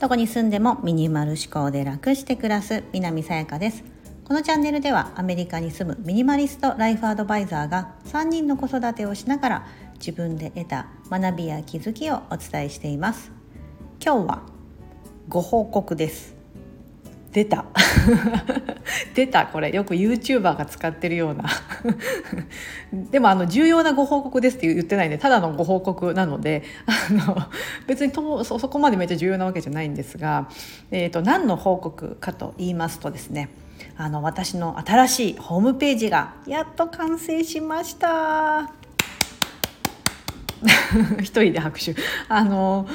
どこに住んでもミニマル思考で楽して暮らす南さやかです。このチャンネルではアメリカに住むミニマリストライフアドバイザーが3人の子育てをしながら自分で得た学びや気づきをお伝えしています。今日はご報告です。出た。出たこれ。よく YouTuber が使ってるような。でもあの重要なご報告ですって言ってないんでただのご報告なのであの別にとそこまでめっちゃ重要なわけじゃないんですが、えーと、何の報告かと言いますとですねあの私の新しいホームページがやっと完成しました。一人で拍手。あの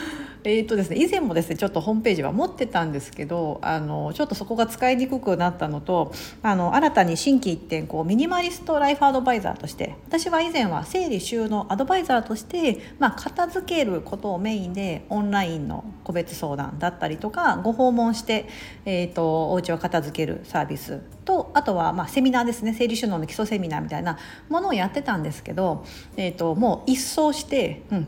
えーとですね、以前もですねちょっとホームページは持ってたんですけどあのちょっとそこが使いにくくなったのとあの新たに新規一点こうミニマリストライフアドバイザーとして私は以前は整理収納アドバイザーとして、まあ、片付けることをメインでオンラインの個別相談だったりとかご訪問して、えーと、お家を片付けるサービスとあとはまあセミナーですね整理収納の基礎セミナーみたいなものをやってたんですけど、えーともう一掃して、うん、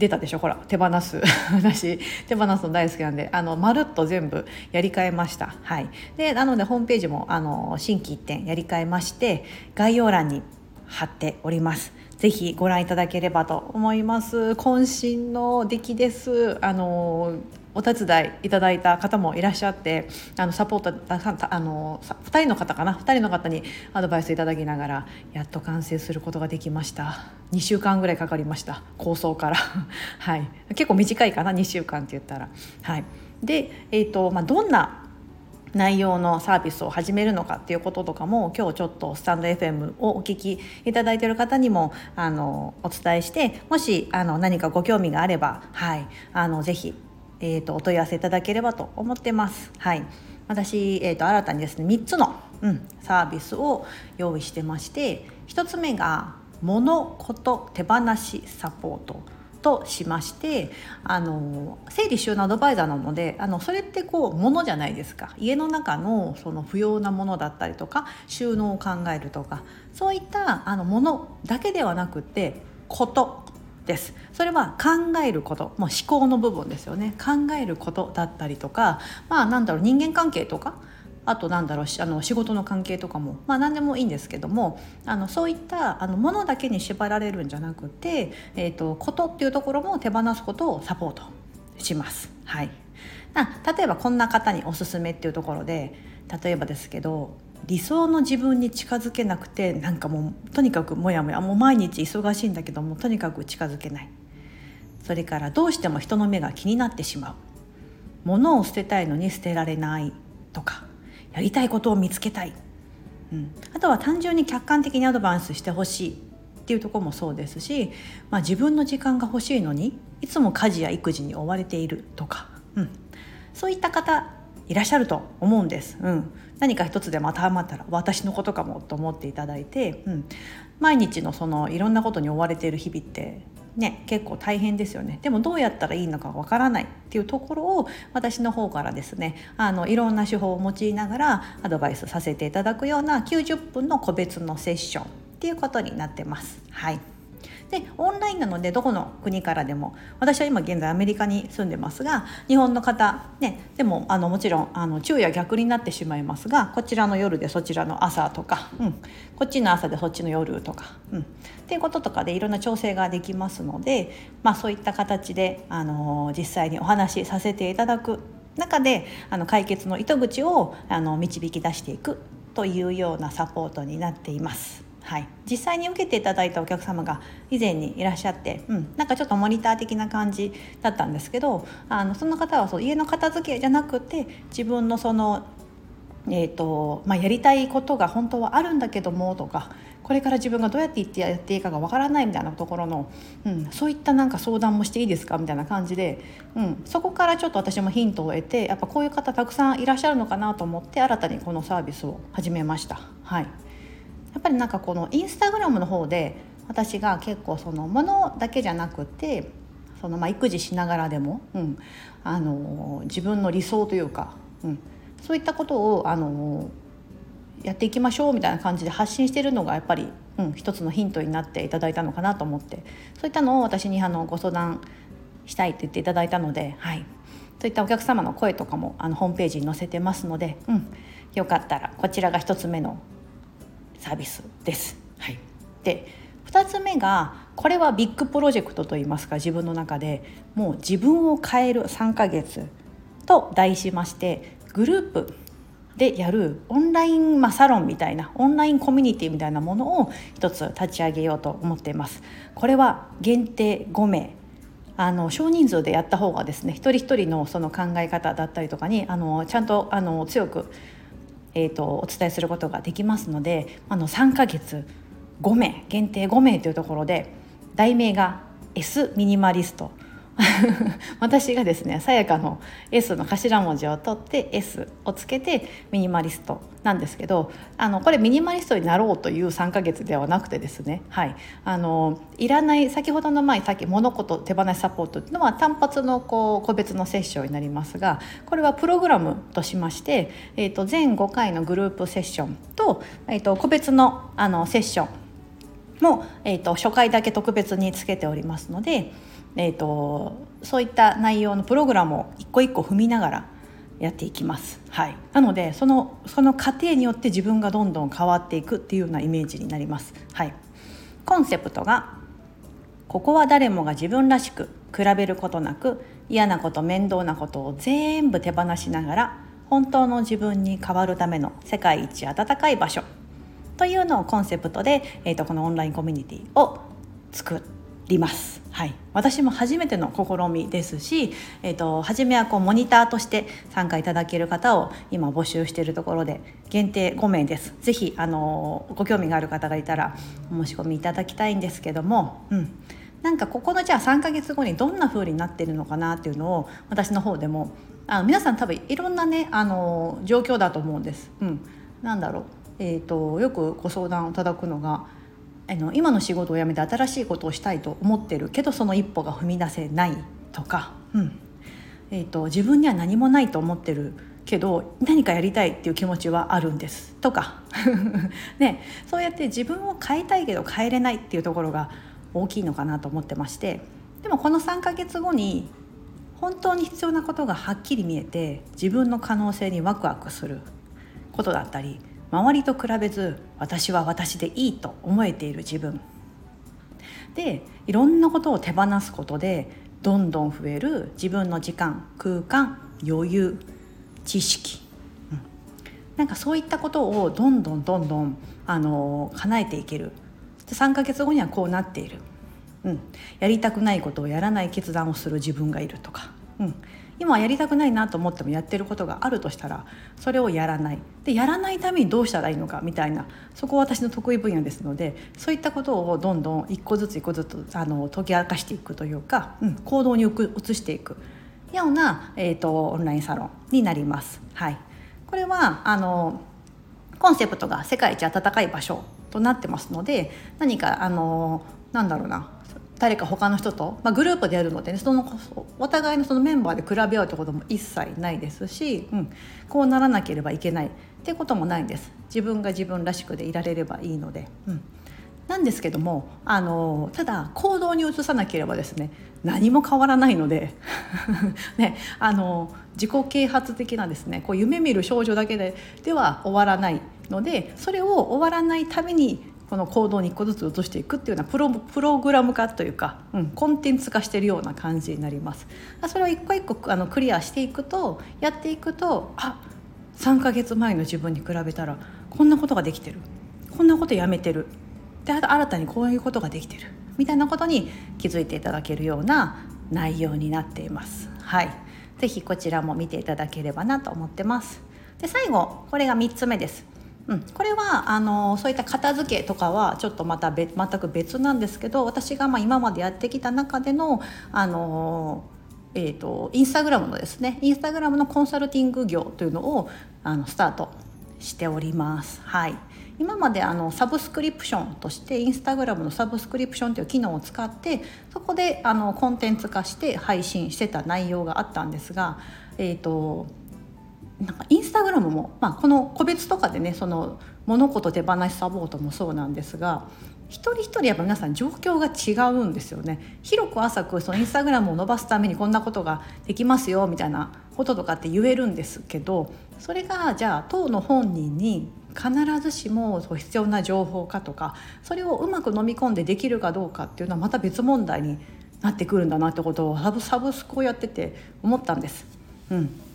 出たでしょ？ほら手放す。私手放すの大好きなんであのまるっと全部やり替えました。はい。でなのでホームページもあの新規一点やり替えまして概要欄に貼っております。ぜひご覧いただければと思います。渾身の出来です。あのお手伝いいただいた方もいらっしゃってあのサポートあの2人の方かな？2人の方にアドバイスいただきながらやっと完成することができました。2週間ぐらいかかりました。構想から。はい。結構短いかな？2週間って言ったら。はい。で、えーとまあ、どんな内容のサービスを始めるのかっていうこととかも今日ちょっとスタンド FM をお聞きいただいている方にもあのお伝えしてもしあの何かご興味があれば、はい、あのぜひえーと、お問い合わせいただければと思ってます。はい、私、えーと、新たにですね3つの、うん、サービスを用意してまして1つ目が「物事手放しサポート」としましてあの整理収納アドバイザーなのであのそれってこう物じゃないですか家の中のその不要なものだったりとか収納を考えるとかそういったあのものだけではなくてことです。それは考えること。もう思考の部分ですよね。考えることだったりとかまあなんだろう人間関係とかあとなんだろうあの仕事の関係とかもまあ何でもいいんですけどもあのそういったあのものだけに縛られるんじゃなくて、えーと、ことっていうところも手放すことをサポートします。はい、例えばこんな方におすすめっていうところで例えばですけど理想の自分に近づけなくてなんかもうとにかくモヤモヤもう毎日忙しいんだけどもとにかく近づけない。それからどうしても人の目が気になってしまう。物を捨てたいのに捨てられない。とかやりたいことを見つけたい、うん、あとは単純に客観的にアドバイスしてほしい。っていうとこもそうですし、まあ、自分の時間が欲しいのにいつも家事や育児に追われている。とか、うん、そういった方いらっしゃると思うんです。うん、何か一つでも当てはまったら私のことかもと思っていただいて、うん、毎日のそのいろんなことに追われている日々ってね、結構大変ですよねでもどうやったらいいのかわからないっていうところを私の方からですねあのいろんな手法を用いながらアドバイスさせていただくような90分の個別のセッションっていうことになってます。はいでオンラインなのでどこの国からでも私は今現在アメリカに住んでますが日本の方、ね、でもあのもちろんあの昼夜逆になってしまいますがこちらの夜でそちらの朝とか、うん、こっちの朝でそっちの夜とか、うん、っていうこととかでいろんな調整ができますので、まあ、そういった形で、あの実際にお話しさせていただく中であの解決の糸口をあの導き出していくというようなサポートになっています。はい、実際に受けていただいたお客様が以前にいらっしゃって、うん、なんかちょっとモニター的な感じだったんですけどあのその方はそう家の片付けじゃなくて自分のその、えーとまあ、やりたいことが本当はあるんだけどもとかこれから自分がどうやってやっていいかがわからないみたいなところの、うん、そういったなんか相談もしていいですか？みたいな感じで、うん、そこからちょっと私もヒントを得てやっぱこういう方たくさんいらっしゃるのかなと思って新たにこのサービスを始めました。はい。やっぱりなんかこのインスタグラムの方で私が結構そのものだけじゃなくてそのまあ育児しながらでも、うん、あの自分の理想というか、うん、そういったことをあのやっていきましょうみたいな感じで発信してるのがやっぱり、うん、一つのヒントになっていただいたのかなと思ってそういったのを私にあのご相談したいって言っていただいたので、はい、そういったお客様の声とかもあのホームページに載せてますので、うん、よかったらこちらが1つ目のサービスです。はい、で2つ目がこれはビッグプロジェクトといいますか自分の中でもう自分を変える3ヶ月と題しましてグループでやるオンライン、まあ、サロンみたいなオンラインコミュニティみたいなものを一つ立ち上げようと思っています。これは限定5名あの少人数でやった方がですね一人一人のその考え方だったりとかにあのちゃんとあの強く、えーと、お伝えすることができますのであの3ヶ月5名限定5名というところで題名が S ミニマリスト。私がですねさやかの S の頭文字を取って S をつけてミニマリストなんですけどあのこれミニマリストになろうという3ヶ月ではなくてですね、はい、あのいらない先ほどの前さっき物事手放しサポートっていうのは単発のこう個別のセッションになりますがこれはプログラムとしまして、えー、と全5回のグループセッションと,、えー、と個別のあのセッションも、えー、と初回だけ特別につけておりますので。えーと、そういった内容のプログラムを一個一個踏みながらやっていきます。はい、なのでそのその過程によって自分がどんどん変わっていくっていうようなイメージになります。はい、コンセプトがここは誰もが自分らしく比べることなく嫌なこと面倒なことを全部手放しながら本当の自分に変わるための世界一温かい場所というのをコンセプトで、えーと、このオンラインコミュニティを作ります。はい、私も初めての試みですし、えーと、初めはこうモニターとして参加いただける方を今募集しているところで限定5名です。ぜひあのご興味がある方がいたらお申し込みいただきたいんですけども、うん、なんかここのじゃあ3ヶ月後にどんな風になってるのかなっていうのを私の方でもあ皆さん多分いろんなねあの状況だと思うんです。うん、なだろう、えーとよくご相談をいただくのがあの今の仕事を辞めて新しいことをしたいと思ってるけどその一歩が踏み出せないとか、うん。えーと、自分には何もないと思ってるけど何かやりたいっていう気持ちはあるんですとか、ね、そうやって自分を変えたいけど変えれないっていうところが大きいのかなと思ってまして。でもこの3ヶ月後に本当に必要なことがはっきり見えて自分の可能性にワクワクすることだったり周りと比べず私は私でいいと思えている自分。でいろんなことを手放すことでどんどん増える自分の時間空間余裕知識、うん、なんかそういったことをどんどんどんどんあの叶えていける。3ヶ月後にはこうなっている、うん、やりたくないことをやらない決断をする自分がいるとか、うん、今はやりたくないなと思ってもやってることがあるとしたらそれをやらない。でやらないためにどうしたらいいのかみたいなそこは私の得意分野ですのでそういったことをどんどん一個ずつ一個ずつあの解き明かしていくというか、うん、行動に移していく。ような、えーと、オンラインサロンになります。はい、これはあのコンセプトが世界一温かい場所となってますので何かあのなんだろうな。誰か他の人と、まあ、グループでやるのでねそのお互いのそのメンバーで比べ合うってことも一切ないですし、うん、こうならなければいけないってこともないんです自分が自分らしくでいられればいいので。うんなんですけどもあのただ行動に移さなければですね何も変わらないので ね、あの自己啓発的なですねこう夢見る少女だけででは終わらないのでそれを終わらないためにこの行動に1個ずつ移していくっていうようなプロプログラム化というか、うん、コンテンツ化してるような感じになります。それを一個一個あのクリアしていくとやっていくとあ3ヶ月前の自分に比べたらこんなことができてるこんなことやめてるで新たにこういうことができてるみたいなことに気づいていただけるような内容になっています。はい、ぜひこちらも見ていただければなと思ってます。で最後これが3つ目です。うん、これはあのそういった片付けとかはちょっとまた別全く別なんですけど私がまあ今までやってきた中でのあのえーと、インスタグラムのですねインスタグラムのコンサルティング業というのをあのスタートしております。はい今まであのサブスクリプションとしてインスタグラムのサブスクリプションという機能を使ってそこであのコンテンツ化して配信してた内容があったんですが、えーとなんかインスタグラムも、まあ、この個別とかでねその物事手放しサポートもそうなんですが一人一人やっぱ皆さん状況が違うんですよね広く浅くそのインスタグラムを伸ばすためにこんなことができますよみたいなこととかって言えるんですけどそれがじゃあ当の本人に必ずしも必要な情報かとかそれをうまく飲み込んでできるかどうかっていうのはまた別問題になってくるんだなってことをサブサブスクをやってて思ったんです。うん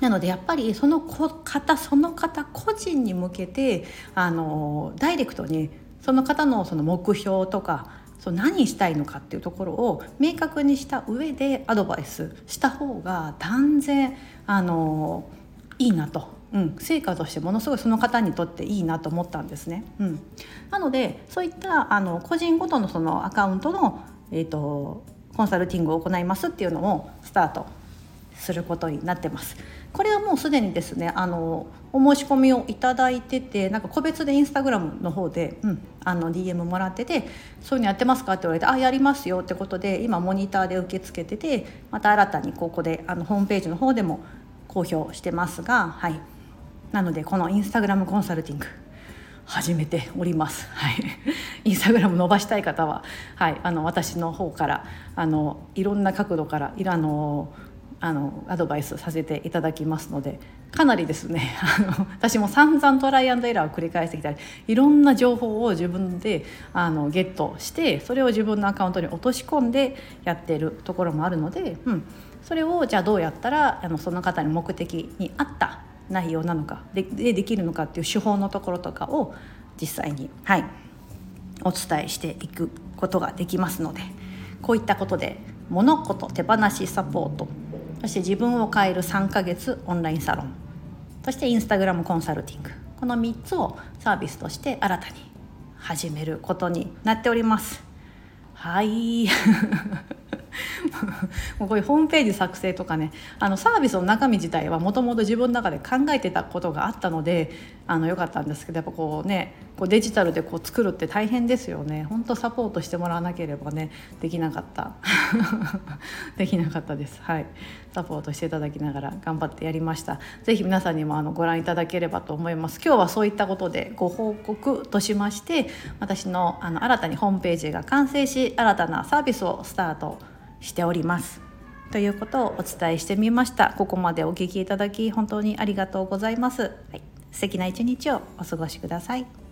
なのでやっぱりその方その方個人に向けてあのダイレクトにその方のその目標とかそう何したいのかっていうところを明確にした上でアドバイスした方が断然あのいいなと、うん、成果としてものすごいその方にとっていいなと思ったんですね。うん、なのでそういったあの個人ごとのそのアカウントの、えーとコンサルティングを行いますっていうのをスタートすることになってます。これはもうすでにですねあのお申し込みをいただいててなんか個別でインスタグラムの方で、うん、あの DM もらってて「そういうのやってますか?」って言われて「あやりますよ」ってことで今モニターで受け付けててまた新たにここであのホームページの方でも公表してますがはいなのでこのインスタグラムコンサルティング始めております。はい、インスタグラム伸ばしたい方は、はい、あの私の方からあのいろんな角度からいろあのあのアドバイスさせていただきますのでかなりですね あの私も散々トライアンドエラーを繰り返してきたりいろんな情報を自分であのゲットしてそれを自分のアカウントに落とし込んでやってるところもあるので、うん、それをじゃあどうやったらあのその方に目的に合った内容なのかででできるのかっていう手法のところとかを実際に、はい、お伝えしていくことができますのでこういったことで物事手放しサポートそして自分を変える3ヶ月オンラインサロン。そしてインスタグラムコンサルティング。この3つをサービスとして新たに始めることになっております。はい。もうこういうホームページ作成とかねあのサービスの中身自体はもともと自分の中で考えてたことがあったのであのよかったんですけどやっぱこうねこうデジタルでこう作るって大変ですよね。本当サポートしてもらわなければねできなかった。できなかったです。はい。サポートしていただきながら頑張ってやりました。是非皆さんにもあのご覧いただければと思います。今日はそういったことでご報告としまして私のあの新たにホームページが完成し新たなサービスをスタートしております。ということをお伝えしてみました。ここまでお聞きいただき本当にありがとうございます。はい、素敵な一日をお過ごしください。